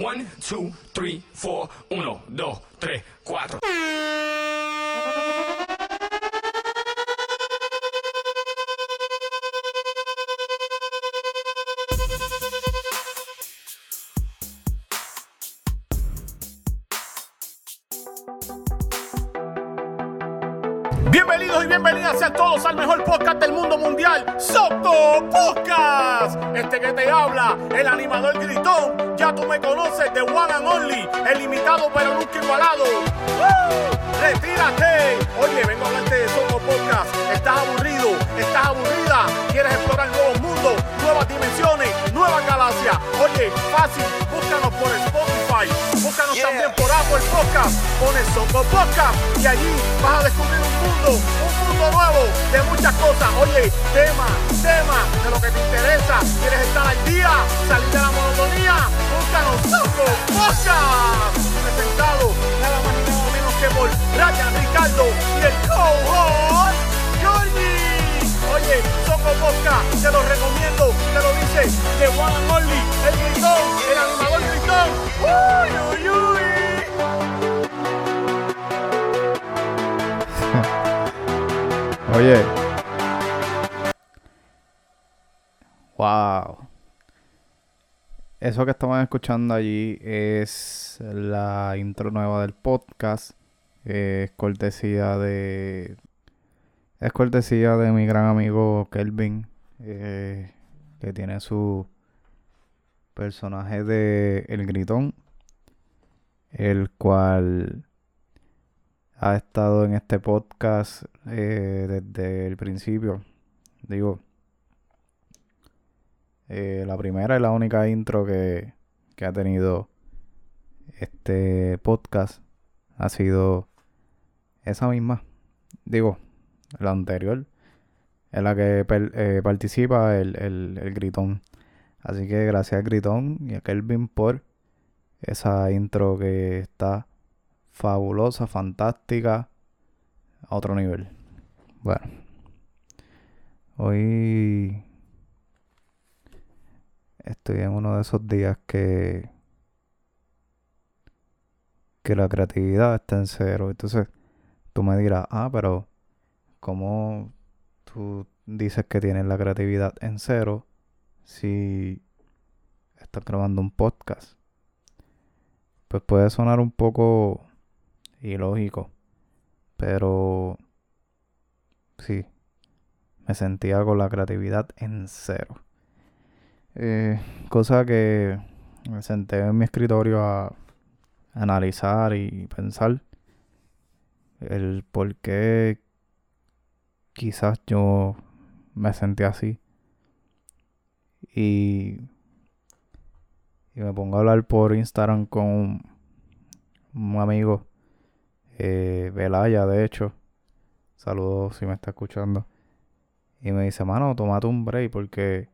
One, two, three, four. Uno, dos, tres, cuatro. Bienvenidos y bienvenidas sean todos al mejor podcast del mundo mundial, Soco Podcast. Este que te habla, el animador gritón, ya tú me conoces de One and Only, el limitado pero nunca igualado. ¡Woo! ¡Retírate! Oye, vengo a hablarte de Soco Podcast. ¿Estás aburrido? ¿Estás aburrida? ¿Quieres explorar nuevos mundos, nuevas dimensiones, nuevas galaxias? Oye, fácil, búscanos por Spotify, búscanos también por Apple Podcast, pones Soco Podcast y allí vas a descubrir un mundo, un mundo nuevo de muchas cosas. Oye, tema, tema de lo que te interesa. ¿Quieres estar al día? ¿Salir de la monotonía? Te lo recomiendo, te lo dice de and Only, el gritón, el animador gritón. Uy, uy, uy. Oye. Wow. Eso que estaban escuchando allí es la intro nueva del podcast. Es cortesía de. Es cortesía de mi gran amigo Kelvin. Eh, que tiene su personaje de El Gritón. El cual ha estado en este podcast eh, desde el principio. Digo, eh, la primera y la única intro que, que ha tenido este podcast ha sido esa misma. Digo, la anterior, en la que eh, participa el, el, el Gritón. Así que gracias Gritón y a Kelvin por esa intro que está fabulosa, fantástica, a otro nivel. Bueno, hoy estoy en uno de esos días que que la creatividad está en cero. Entonces, tú me dirás, ah, pero ¿cómo tú dices que tienes la creatividad en cero si estás grabando un podcast? Pues puede sonar un poco ilógico, pero sí, me sentía con la creatividad en cero. Eh, cosa que me senté en mi escritorio a analizar y pensar el por qué quizás yo me sentí así. Y, y me pongo a hablar por Instagram con un amigo, eh, Belaya, de hecho. Saludos si me está escuchando. Y me dice, mano, tomate un break porque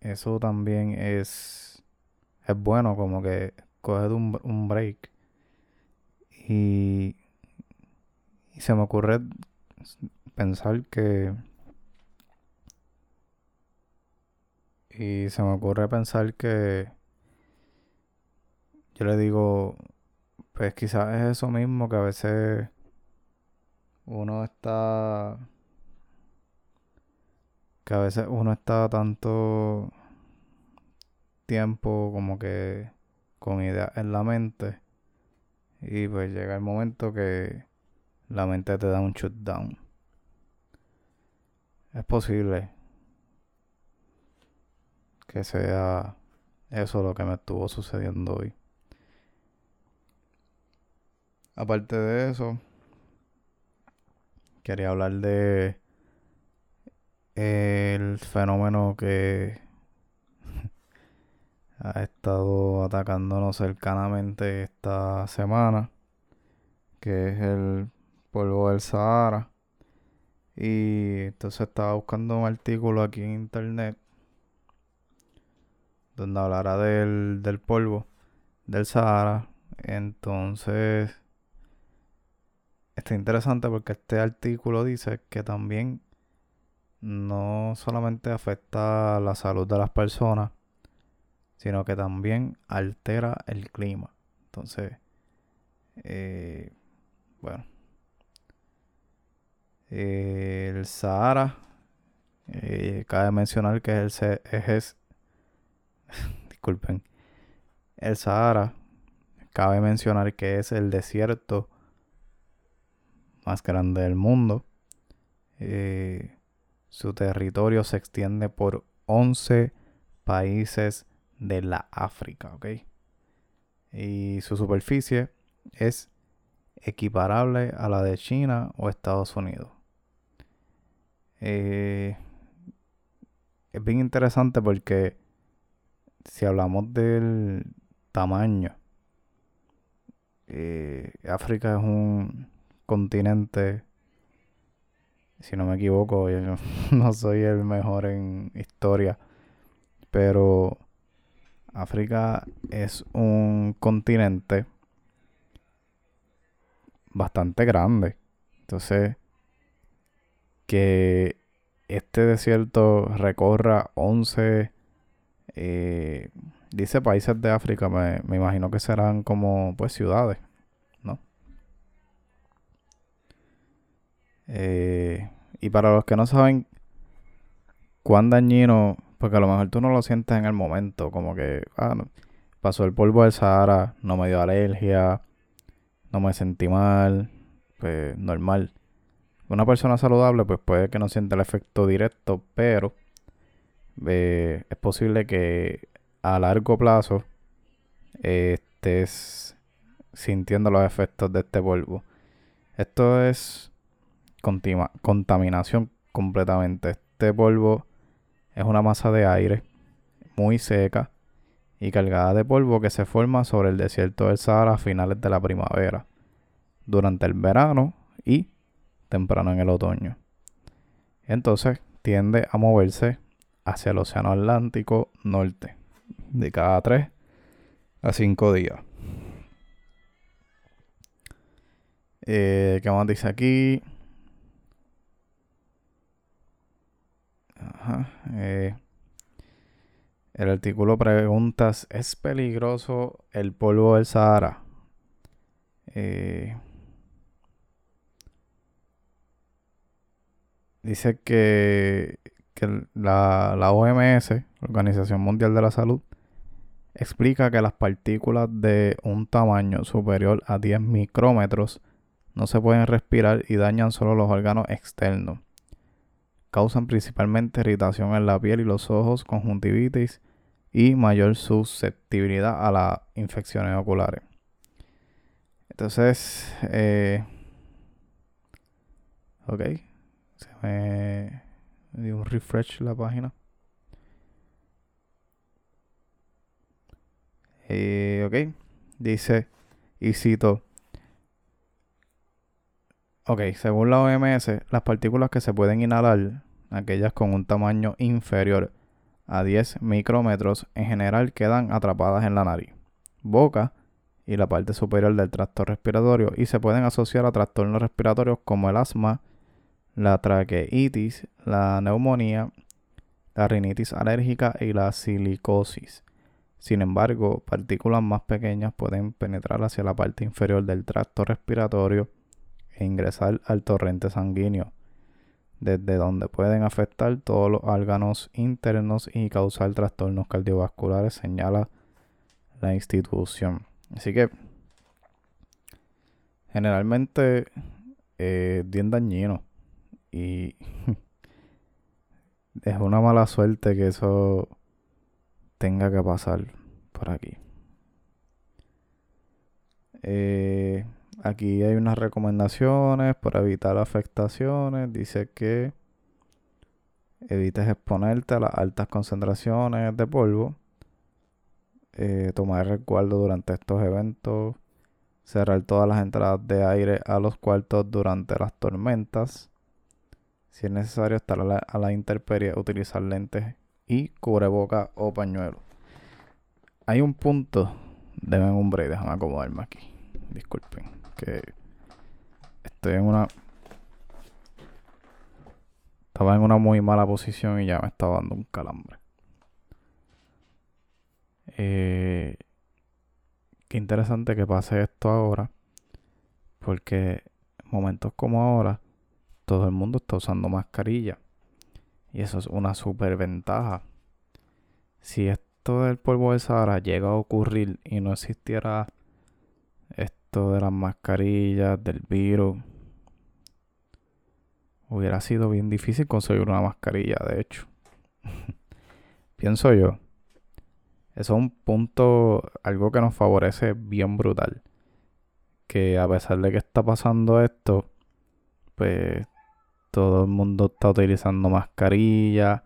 eso también es, es bueno, como que coger un, un break. Y, y se me ocurre pensar que... Y se me ocurre pensar que yo le digo, pues quizás es eso mismo que a veces uno está que a veces uno está tanto tiempo como que con ideas en la mente y pues llega el momento que la mente te da un shutdown. Es posible que sea eso lo que me estuvo sucediendo hoy. Aparte de eso, quería hablar de el fenómeno que ha estado atacándonos cercanamente esta semana, que es el polvo del Sahara. Y entonces estaba buscando un artículo aquí en internet donde hablara del, del polvo del Sahara. Entonces, está interesante porque este artículo dice que también no solamente afecta la salud de las personas, sino que también altera el clima. Entonces, eh, bueno, eh, el Sahara, eh, cabe mencionar que el es, disculpen, el Sahara, cabe mencionar que es el desierto más grande del mundo. su territorio se extiende por 11 países de la África, ¿ok? Y su superficie es equiparable a la de China o Estados Unidos. Eh, es bien interesante porque si hablamos del tamaño, eh, África es un continente, si no me equivoco, yo no soy el mejor en historia, pero África es un continente bastante grande. Entonces, que este desierto recorra 11, eh, dice países de África, me, imagino que serán como pues ciudades, ¿no? Eh, y para los que no saben cuán dañino porque a lo mejor tú no lo sientes en el momento, como que ah, pasó el polvo del Sahara, no me dio alergia, no me sentí mal, pues normal. Una persona saludable pues puede que no sienta el efecto directo, pero eh, es posible que a largo plazo estés sintiendo los efectos de este polvo. Esto es contaminación completamente. Este polvo es una masa de aire muy seca y cargada de polvo que se forma sobre el desierto del Sahara a finales de la primavera, durante el verano y temprano en el otoño. Entonces tiende a moverse hacia el Océano Atlántico Norte de cada 3 a 5 días. Eh, ¿Qué más dice aquí? Eh, el artículo preguntas, ¿es peligroso el polvo del Sahara? Eh, dice que, la, la OMS, Organización Mundial de la Salud, explica que las partículas de un tamaño superior a 10 micrómetros no se pueden respirar y dañan solo los órganos externos causan principalmente irritación en la piel y los ojos, conjuntivitis y mayor susceptibilidad a las infecciones oculares. Entonces, eh, ok, se me, dio un refresh la página. Eh, ok, dice, y cito, Ok, según la OMS, las partículas que se pueden inhalar, aquellas con un tamaño inferior a 10 micrómetros, en general quedan atrapadas en la nariz, boca y la parte superior del tracto respiratorio y se pueden asociar a trastornos respiratorios como el asma, la traqueitis, la neumonía, la rinitis alérgica y la silicosis. Sin embargo, partículas más pequeñas pueden penetrar hacia la parte inferior del tracto respiratorio e ingresar al torrente sanguíneo, desde donde pueden afectar todos los órganos internos y causar trastornos cardiovasculares, señala la institución. Así que generalmente eh, bien dañino es una mala suerte que eso tenga que pasar por aquí. Eh, Aquí hay unas recomendaciones para evitar afectaciones. Dice que evites exponerte a las altas concentraciones de polvo. Eh, tomar resguardo durante estos eventos. Cerrar todas las entradas de aire a los cuartos durante las tormentas. Si es necesario estar a la, a intemperie, utilizar lentes y cubreboca o pañuelo. Hay un punto. Deben un break, déjame acomodarme aquí. Disculpen que estoy en una... Estaba en una muy mala posición y ya me estaba dando un calambre. Eh, qué interesante que pase esto ahora, porque en momentos como ahora, todo el mundo está usando mascarilla. Y eso es una super ventaja. Si esto del polvo de Sahara llega a ocurrir y no existiera esto de las mascarillas, del virus, hubiera sido bien difícil conseguir una mascarilla, de hecho. Pienso yo. Eso es un punto, algo que nos favorece bien brutal. Que a pesar de que está pasando esto, pues todo el mundo está utilizando mascarilla,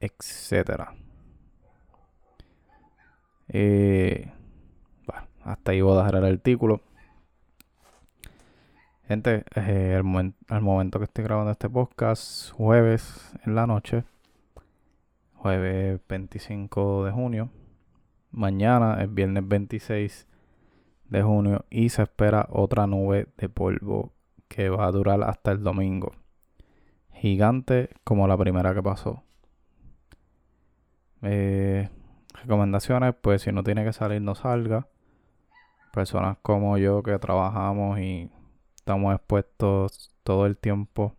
etcétera. Eh, bueno, hasta ahí voy a dejar el artículo. Gente, al momento que estoy grabando este podcast, jueves en la noche, jueves 25 de junio. Mañana es viernes 26 de junio y se espera otra nube de polvo que va a durar hasta el domingo. Gigante como la primera que pasó. Eh, recomendaciones, pues si no tiene que salir, no salga. Personas como yo que trabajamos y estamos expuestos todo el tiempo,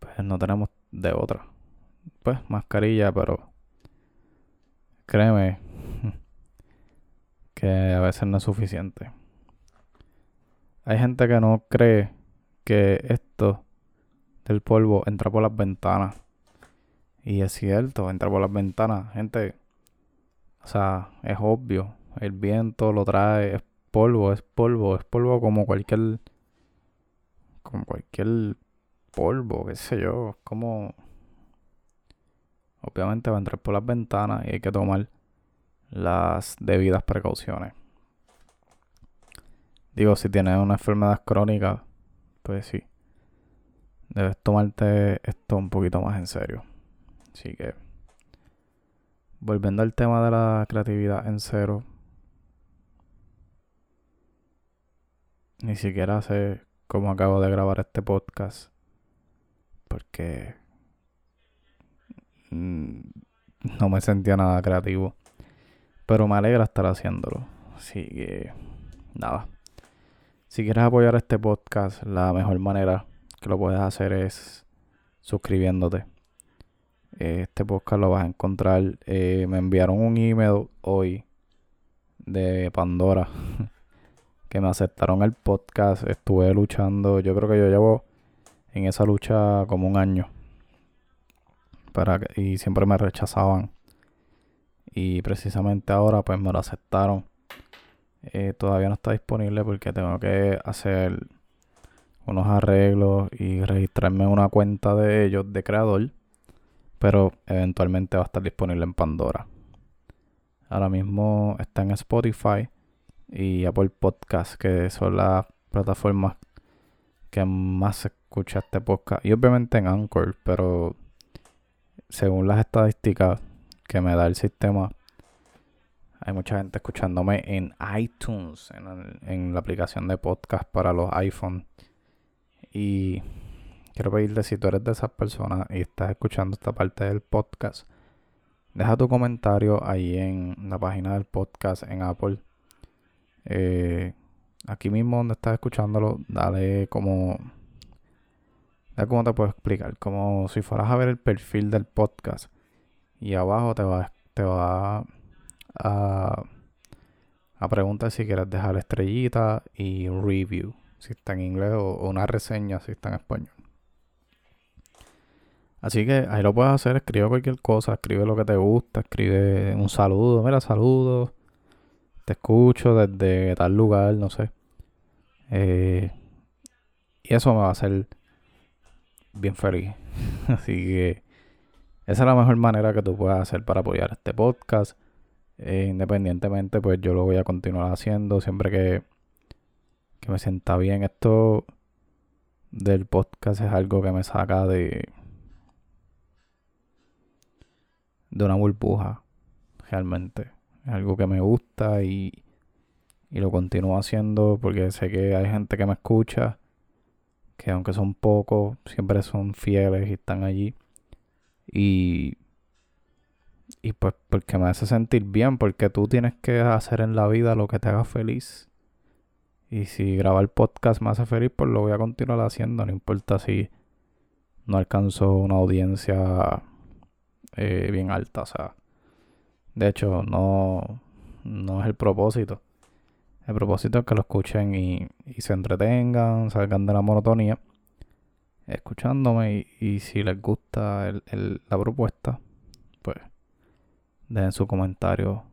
pues no tenemos de otra. Pues mascarilla, pero créeme que a veces no es suficiente. Hay gente que no cree que esto del polvo entra por las ventanas. Y es cierto, entra por las ventanas. Gente, o sea, es obvio. El viento lo trae, es polvo, es polvo, es polvo como cualquier. Como cualquier polvo, qué sé yo. Como. Obviamente va a entrar por las ventanas y hay que tomar las debidas precauciones. Digo, si tienes una enfermedad crónica, pues sí. Debes tomarte esto un poquito más en serio. Así que, volviendo al tema de la creatividad en cero, ni siquiera sé cómo acabo de grabar este podcast. Porque mm, no me sentía nada creativo. Pero me alegra estar haciéndolo. Así que, nada. Si quieres apoyar este podcast, la mejor manera que lo puedes hacer es suscribiéndote. Este podcast lo vas a encontrar. Eh, me enviaron un email hoy de Pandora que me aceptaron el podcast. Estuve luchando. Yo creo que yo llevo en esa lucha como un año. Para y siempre me rechazaban. Y precisamente ahora pues me lo aceptaron. Eh, todavía no está disponible porque tengo que hacer unos arreglos y registrarme en una cuenta de ellos de creador. Pero eventualmente va a estar disponible en Pandora. Ahora mismo está en Spotify y Apple Podcast, que son las plataformas que más escucha este podcast. Y obviamente en Anchor, pero según las estadísticas que me da el sistema, hay mucha gente escuchándome en iTunes, en, la aplicación de podcast para los iPhones. Y quiero pedirte si tú eres de esas personas y estás escuchando esta parte del podcast, deja tu comentario ahí en la página del podcast en Apple. Eh, aquí mismo donde estás escuchándolo, dale como... Dale cómo te puedo explicar. Como si fueras a ver el perfil del podcast. Y abajo te va, te va a, a preguntar si quieres dejar estrellita y review, si está en inglés, o, una reseña si está en español. Así que ahí lo puedes hacer, escribe cualquier cosa, escribe lo que te gusta, escribe un saludo, mira, saludos, te escucho desde tal lugar, no sé. Eh, y eso me va a hacer bien feliz. Así que esa es la mejor manera que tú puedas hacer para apoyar este podcast. Eh, independientemente, pues yo lo voy a continuar haciendo siempre que, que me sienta bien. Esto del podcast es algo que me saca de, de una burbuja, realmente. Es algo que me gusta y, y lo continúo haciendo porque sé que hay gente que me escucha, que aunque son pocos, siempre son fieles y están allí. Y Y pues porque me hace sentir bien, porque tú tienes que hacer en la vida lo que te haga feliz. Y si grabar podcast me hace feliz, pues lo voy a continuar haciendo, no importa si no alcanzo una audiencia eh, bien alta, o sea, de hecho no, no es el propósito. El propósito es que lo escuchen y, y se entretengan, salgan de la monotonía escuchándome y, si les gusta el, la propuesta, pues dejen su comentario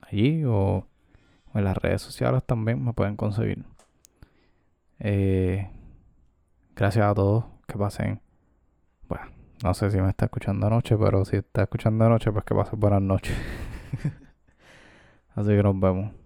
allí o, en las redes sociales también me pueden conseguir. Eh, gracias a todos, que pasen. Bueno, no sé si me está escuchando anoche, pero si está escuchando anoche, pues que pasen buenas noches. Así que nos vemos.